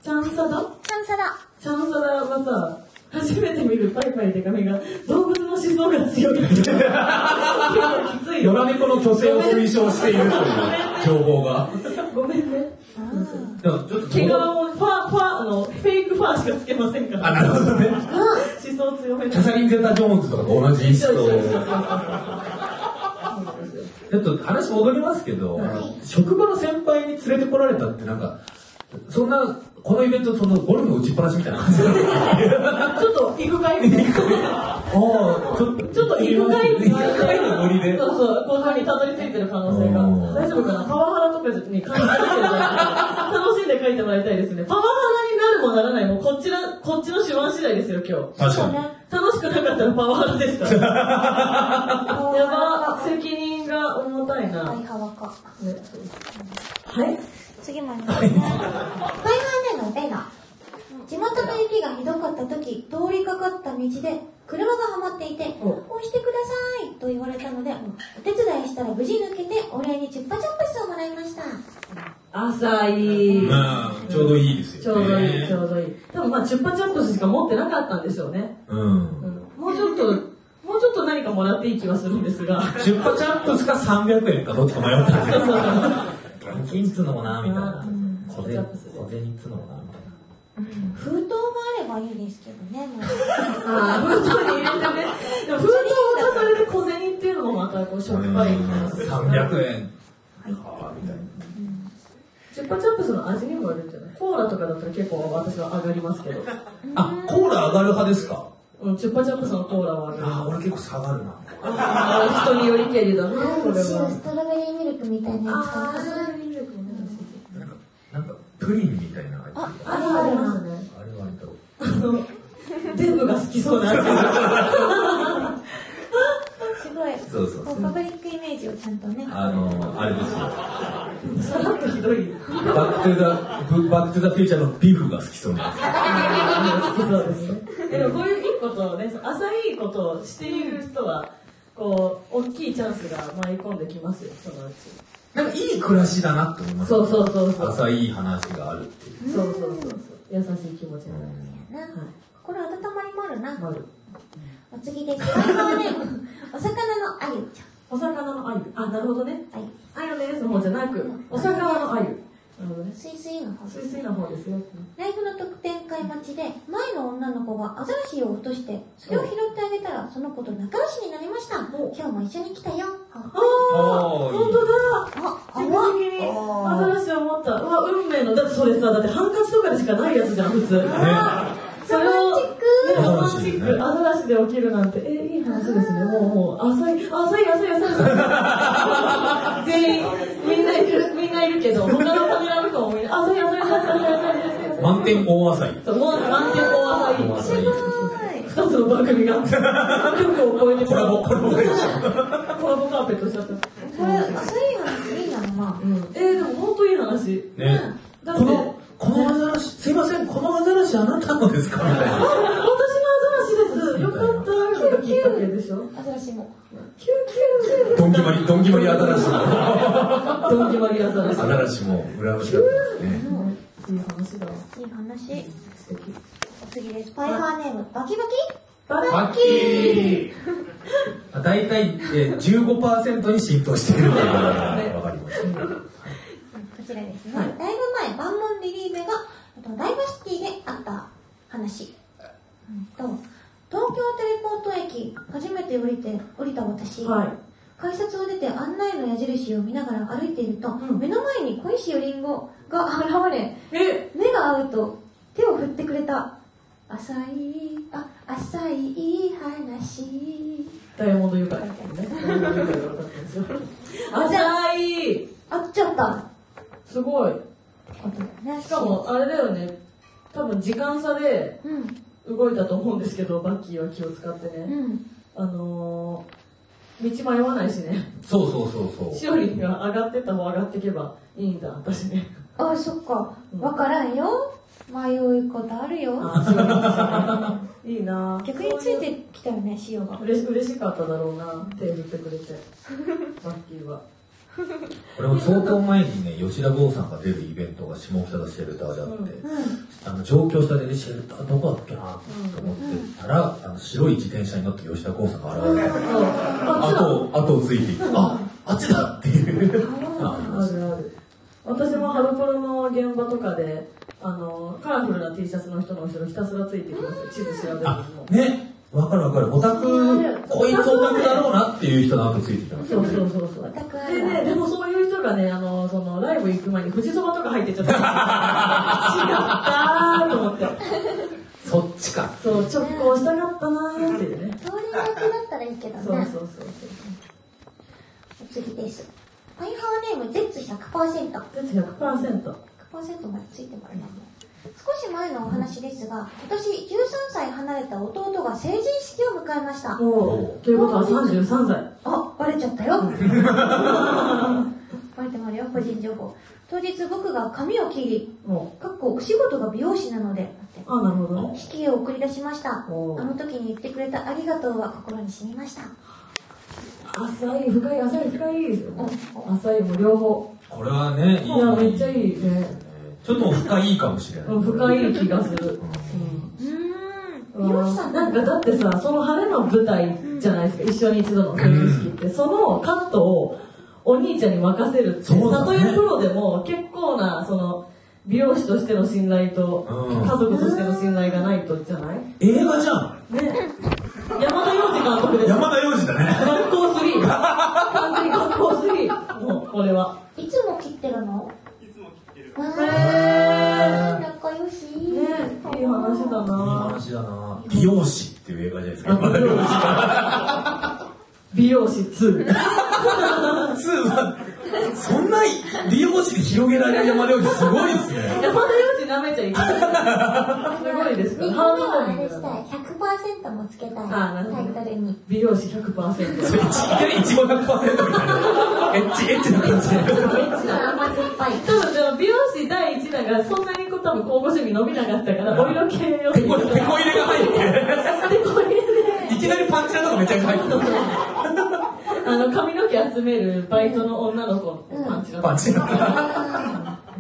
ちゃんさだ
ちゃんさだ
ちゃんさだはさ、初めて見るパイパイ手紙が動物の思想が強い。きついよ。
野良猫の虚勢を推奨しているという情報が。
ごめんね。
でもちょっと、
毛皮もファー、ファー、あの、フェイクファーしかつけませんから。
あ、なるほどね。
思想強め
キャサリン・ゼータ・ジョーンズとかと同じ意思と。ちょっと話戻りますけど、職場の先輩に連れてこられたってなんか、そんな、このイベント、そのゴルフの打ちっぱなしみたいな感じ
ちょっと、行くかいみたいな。
ああ、ちょっと、
ちょっと行くかい
行くかいのノリで。
そうそう、ここにたどり着いてる可能性が。
うん
大丈夫かな？パワハラとかに感じてるから、楽しんで書いてもらいたいですね。パワハラになるもならないも、こっちら、こっちの手腕次第ですよ、今日。
確かに。
楽しくなかったらパワハラですから。やば、責任が重たいな。
はいは
い。
次もありますね。ハイハイネームベガ。地元の雪がひどかった時、通りかかった道で車がはまっていて、
お
押してくださいと言われたので、お手伝いしたら無事抜けて、お礼にチュッパチャップスをもらいました。
浅い。
まあ、ちょうどいいです
ちょ。うどいい、ちょうどいい。多分まあ、チュッパチャップスしか持ってなかったんでしょうね。
うん。
うんもうちょっと、もうちょっと何かもらっていい気はするんですが。
チュッパチャップスか300円かどっちか迷ったんです
そうそうそう
現金っつうのもな、みたいな
うん。
小銭、小銭っつうのもな、みたいな。
封筒があればいいですけどね、もう。
ああ、封筒に入れてね。でも封筒がそれで小銭っていうのもまたこうしょっぱい。
300円。はあ、みたいな。
チュッパチャップスの味にもよるんじゃないコーラとかだったら結構私は上がりますけど。
あ、コーラ上がる派ですか
うん、チュッパチャップスのコーラは上がる。
あ、俺結構下がるな。
あー人によりけりだね、これは。
ストロベリーミルクみたいなやつ
プリンみたいな味。あ
あれはありますね。
れ割と。
あの、全部が好きそうな味。
すごい。
そうそうそう
こうパブリックイメージをちゃんとね。
あの、あれですよ。
さらっとひどい。
バックトゥザ、バックトゥザフューチャーのビフが好きそうなや
好きそうですね。でもこういういいことをね、浅いことをしている人は、こう、大きいチャンスが舞い込んできますよ、そのうち。
つ。なんかいい暮らしだなって思います。
そうそうそうそう。
浅い話があるっていう。
そうそうそうそう。優しい気持ちになる。
な
はい。
心温まりもあるな。
まる。
お次です。お魚のあゆち
お魚の鮎。あ、なるほどね。
ゃん。はい。
鮎のやつの方じゃなく、お魚の鮎。なるほどね。
スイスイの方です。
水水の方ですよ。
ライブの特典会待ちで、前の女の子がアザラシを落として、それを拾ってあげたら、その子と仲良しになりました。
お
今日も一緒に来たよ。あ、
あ本当だ。
あ、
あ、
あ
わにアザラシを持った。うわ、運命の。だってそれさ、だってハンカチとかでしかないやつじゃん、普通。それを、ね、ロマンチック、アザラシで起きるなんて、え、いい話ですね。もう、もう、浅い、浅い、浅い、浅い、浅い。全員、みんないる、みんないるけど、他のカメラ向こうもみんな、い、浅い、浅い、浅い、浅い、浅い。
満点大浅い。
そう、満点大浅い。
浅い。
二つの番組が、曲を超えて
コラボ、コラボ。
コラボカーペットしちゃった。
これ、浅い話いいなのな。
うん。えー、でも本当いい話。
ね。この、このアザラシ、すいません、このアザラシあなたのですかみたいな。
がきっかけでしょ？
アザラシも。
キューキュー。
ドンギマリ、ドンギマリアザラシ。
ドンキマリアザラシ。
アザラシも羨ましかったですね。
いい話だわ。
いい話。
素敵。
お次です。パイハーネーム、バキバキ？
バ
マッキー大体、えー、15%に浸透しているということが分かりました。
こちらですね。
はい
ライブ前、万門リリイベが、えっとライブシティであった話。うんと、東京テレポート駅、初めて降りて、降りた私。
はい。
改札を出て案内の矢印を見ながら歩いていると、
ん
目の前に小石よりんごが現れ、
え？
目が合うと手を振ってくれた。浅い、あ、浅い話。
ダイヤモンドユカ。浅い
あっちゃった。
すごい。しかも、あれだよね。多分時間差で
うん、
動いたと思うんですけど、バッキーは気を使ってね。
うん。
あのー、道迷わないしね。
そうそうそうそう。
しおりんが上がってった方上がっていけばいいんだ、私ね。
あ、そっか
う。ん
わからんよ。迷うことあるよ。
いいな
逆についてきたよね、塩が。
嬉し嬉しかっただろうな手振ってくれてバッキーは
これも相当前にね、吉田剛さんが出るイベントが下北沢シェルターであって、
うん。
あの上京したでね、シェルターどこだっけなと思ってたら、あの白い自転車に乗って吉田剛さんが現れて、
あ
後を、後をついていって、あ、あっちだっていう。あ
あるある。私もハロプロの現場とかであのカラフルな T シャツの人の後ろひたすらついてきます地図調べるの
あ、ね、わかるわかる。オタク、こいつオタクだろうなっていう人の後ついてきます
そうそうそうそう
オタクあ
ねでもそういう人がねあのそのライブ行く前に富士そばとか入ってっちゃった違ったーと思って
そっちか。
そう直行したかったなーっていうね
通りがけだったらいいけどね。
そうそうそう
お次です。パイハーネーム Z100%。
そう絶100%
100%までついてもらえたも少し前のお話ですが、今年13歳離れた弟が成人式を迎えました。
おーということは33歳
あ、バレちゃったよ。バレてもらうよ、個人情報。当日僕が髪を切り、
も
かっこお仕事が美容師なので、
あなるほどね
式を送り出しました。あの時に言ってくれたありがとうは心に染みました。
浅い深い浅い深いですよね浅いも両方
これはね、い
いやめっちゃいいね
ちょっと深いかもしれない。
うん深い気がする、
うーん。
うん、
美容師さん。
なんかだってさその晴れの舞台じゃないですか一緒に一度の成人式って。そのカットをお兄ちゃんに任せるってたとえプロでも結構なその美容師としての信頼と
うん。
家族としての信頼がないとじゃない？
映画じゃん。
ね。山田洋次監督です。
山田洋次だね。
学校3 完全に学校3もうこれは。い
つも切ってるの？仲良し。
ねいい話だ
いい
な
話だな。美容師っていう映画じゃないですか。
あ美容師美容師2
2 は、そんな美容師で広げられる山田洋次すごいですね。
山田洋次舐めちゃいけない。すごいですから。
二個目はあれしたい。100%もつけたい。
あなるほど
タイトルに。
美容師100%。
それいきなりいちご100%みたいなエッチエッチな感じで
甘酸っぱい。
多分でも美容師第一弾がそんなにこう多分候補趣味伸びなかったから、お色系を。
ペコペコ入れが入って
で、これで、
いきなりパンチラとかめちゃくちゃ入ってる
あの、髪の毛集めるバイトの女の子のパンチラ。
パンチラ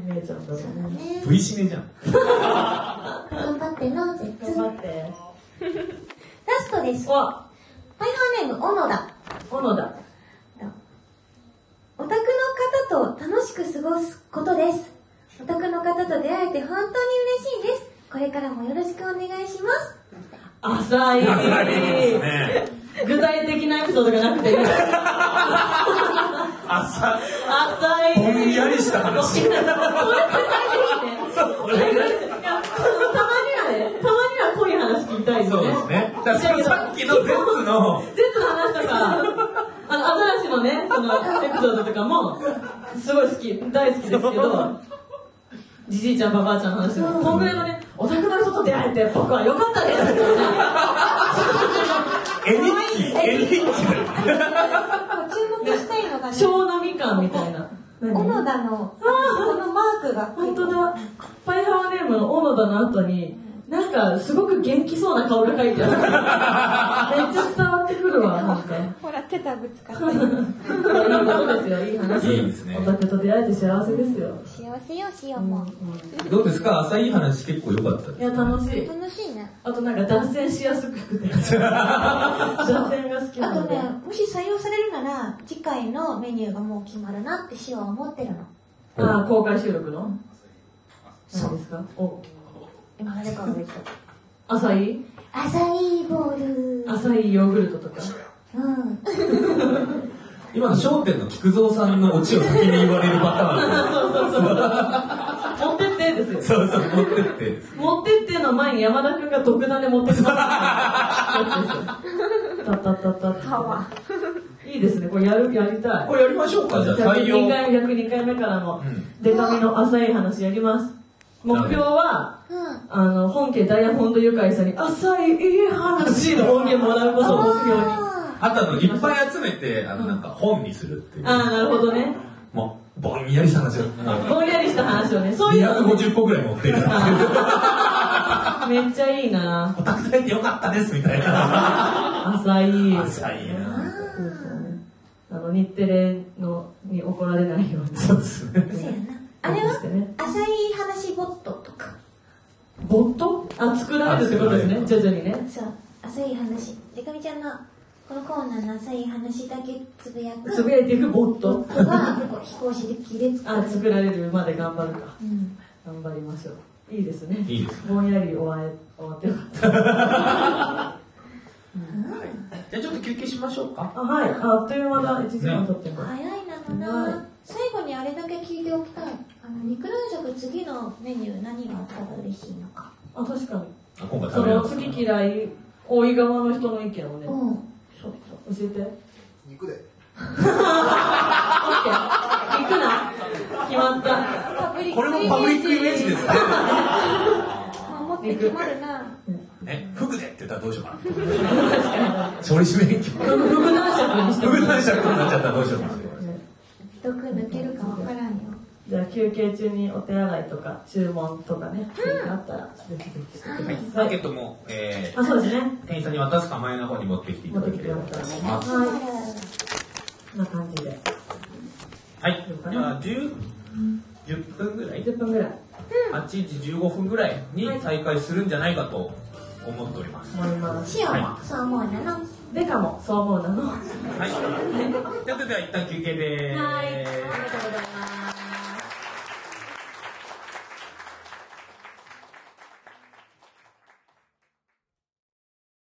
姉ちゃんだと思う。
ね
V シネじゃん
頑張っての、絶
頑張って。
ラストです。
わ、
パイハーネーム、小野田。
小野田。
お宅の方と楽しく過ごすことです。お宅の方と出会えて本当に嬉しいです。これからもよろしくお願いします。
浅い。
浅いですね
具体的なエピソードがなくていい。
朝
浅い。
ぼんやりした話
これ具体たまにはね、たまには濃い話聞きたい
そう。ですねだからさっきのゼッツの
ゼッツの話とか、あの、アザラシのね、そのエピソードとかも、すごい好き、大好きですけど、じじいちゃん、ばばあちゃんの話も、こんぐらいのね、お宅の人と出会えて僕は良かったですみたいな。
絵日記絵日記
注目したいのがね、
小のみかんみたいな。
小野田の、このマークが。
本当だ。パイハワネームの小野田の後に、なんか、すごく元気そうな顔が書いてある。めっちゃ伝わってくるわ、なんか。
ほら、手がぶつかって。
いいことですよ、いい話。
いいですね
お宅と出会えて幸せですよ。
幸せよ、しよも。
どうですか？浅い話結構良かった
いや、楽しい。
楽しいね。
あとなんか脱線しやすくて。脱線が好きなので。
あとね、もし採用されるなら、次回のメニューがもう決まるなってしは思ってるの。
ああ、公開収録の？何ですか？お、
今誰かが言った。
アサイ
アサイーボール。
アサイヨーグルトとか？
うん。
今の焦点の菊蔵さんのオチを先に言われるパターン
そうそうそう。持ってってですよ。
そうそう持ってって
持ってっての前に山田君が特段で持ってったったったった。
歯は。
いいですね、これやる、やりたい。
これやりましょうかじゃあ
逆
採用
2回、逆2回目からの
うん
デカミの浅い話やります。目標は、
うん。
あの、本家ダイヤモンドユカイさんに浅いいい話の音源もらうことを目標に。
あ
あとあのいっぱい集めてあのなんか本にするっていう
ああ、なるほどね。
もうぼんやりした話を
ぼんやりした話をね、そういうの。
250個ぐらい持ってるっていう
めっちゃいいな
お宅でよかったですみたいな
浅い。
浅いな
そうですよね。あの、日テレのに怒られないように。
そうですね。
あれは？浅い話ボットとか。
ボット？あ、作られるってことですね。徐々にね。
そう。浅い話。でかみちゃんの、このコーナーの浅い話だけつぶやく。
つぶやいていくボット？
が、こう飛行士で機で作
あ、作られるまで頑張るか。
うん。
頑張りましょう。いいですね。
いいです
ぼんやり終わえ終わってよかった。
じゃあちょっと休憩しましょうか
あ、はい。ああっという間だ。1時間経ってます。
早いなの
はい
な。最後にあれだけ聞いておきたい。あの、肉卵食次のメニュー何があったら嬉しいのか？
あ、確かに。
あ今回
その、
食べます
好き嫌い、多い側の人の意見をね。
うん。
そうそう。教えて。
肉で。
行くな。決まった。
パブリッ
これもパブリックイメージですね
守って決まるな。
ねフグでって言ったらどうしようかな調理師免許
フグ男爵にして
フグ男爵になっちゃったらどうしようかな
毒抜けるかわからんよ。
じゃあ休憩中にお手洗いとか注文とかね、追加あったらぜひぜひしてく
はい
ださい。
アンケートも、え
あ、そうですね。
ー、店員さんに渡すか前の方に持ってきていただければと思います
はい。こんな感じで。
はいじゃあ10 10分ぐらい
？10分ぐらい
8時15分ぐらいに再開するんじゃないかと思っております
思います。
シオもそう思うなの？
デカもそう思うなの？
はい。じゃあ、それでは一旦休憩でーす。
はい。ありがとうございます。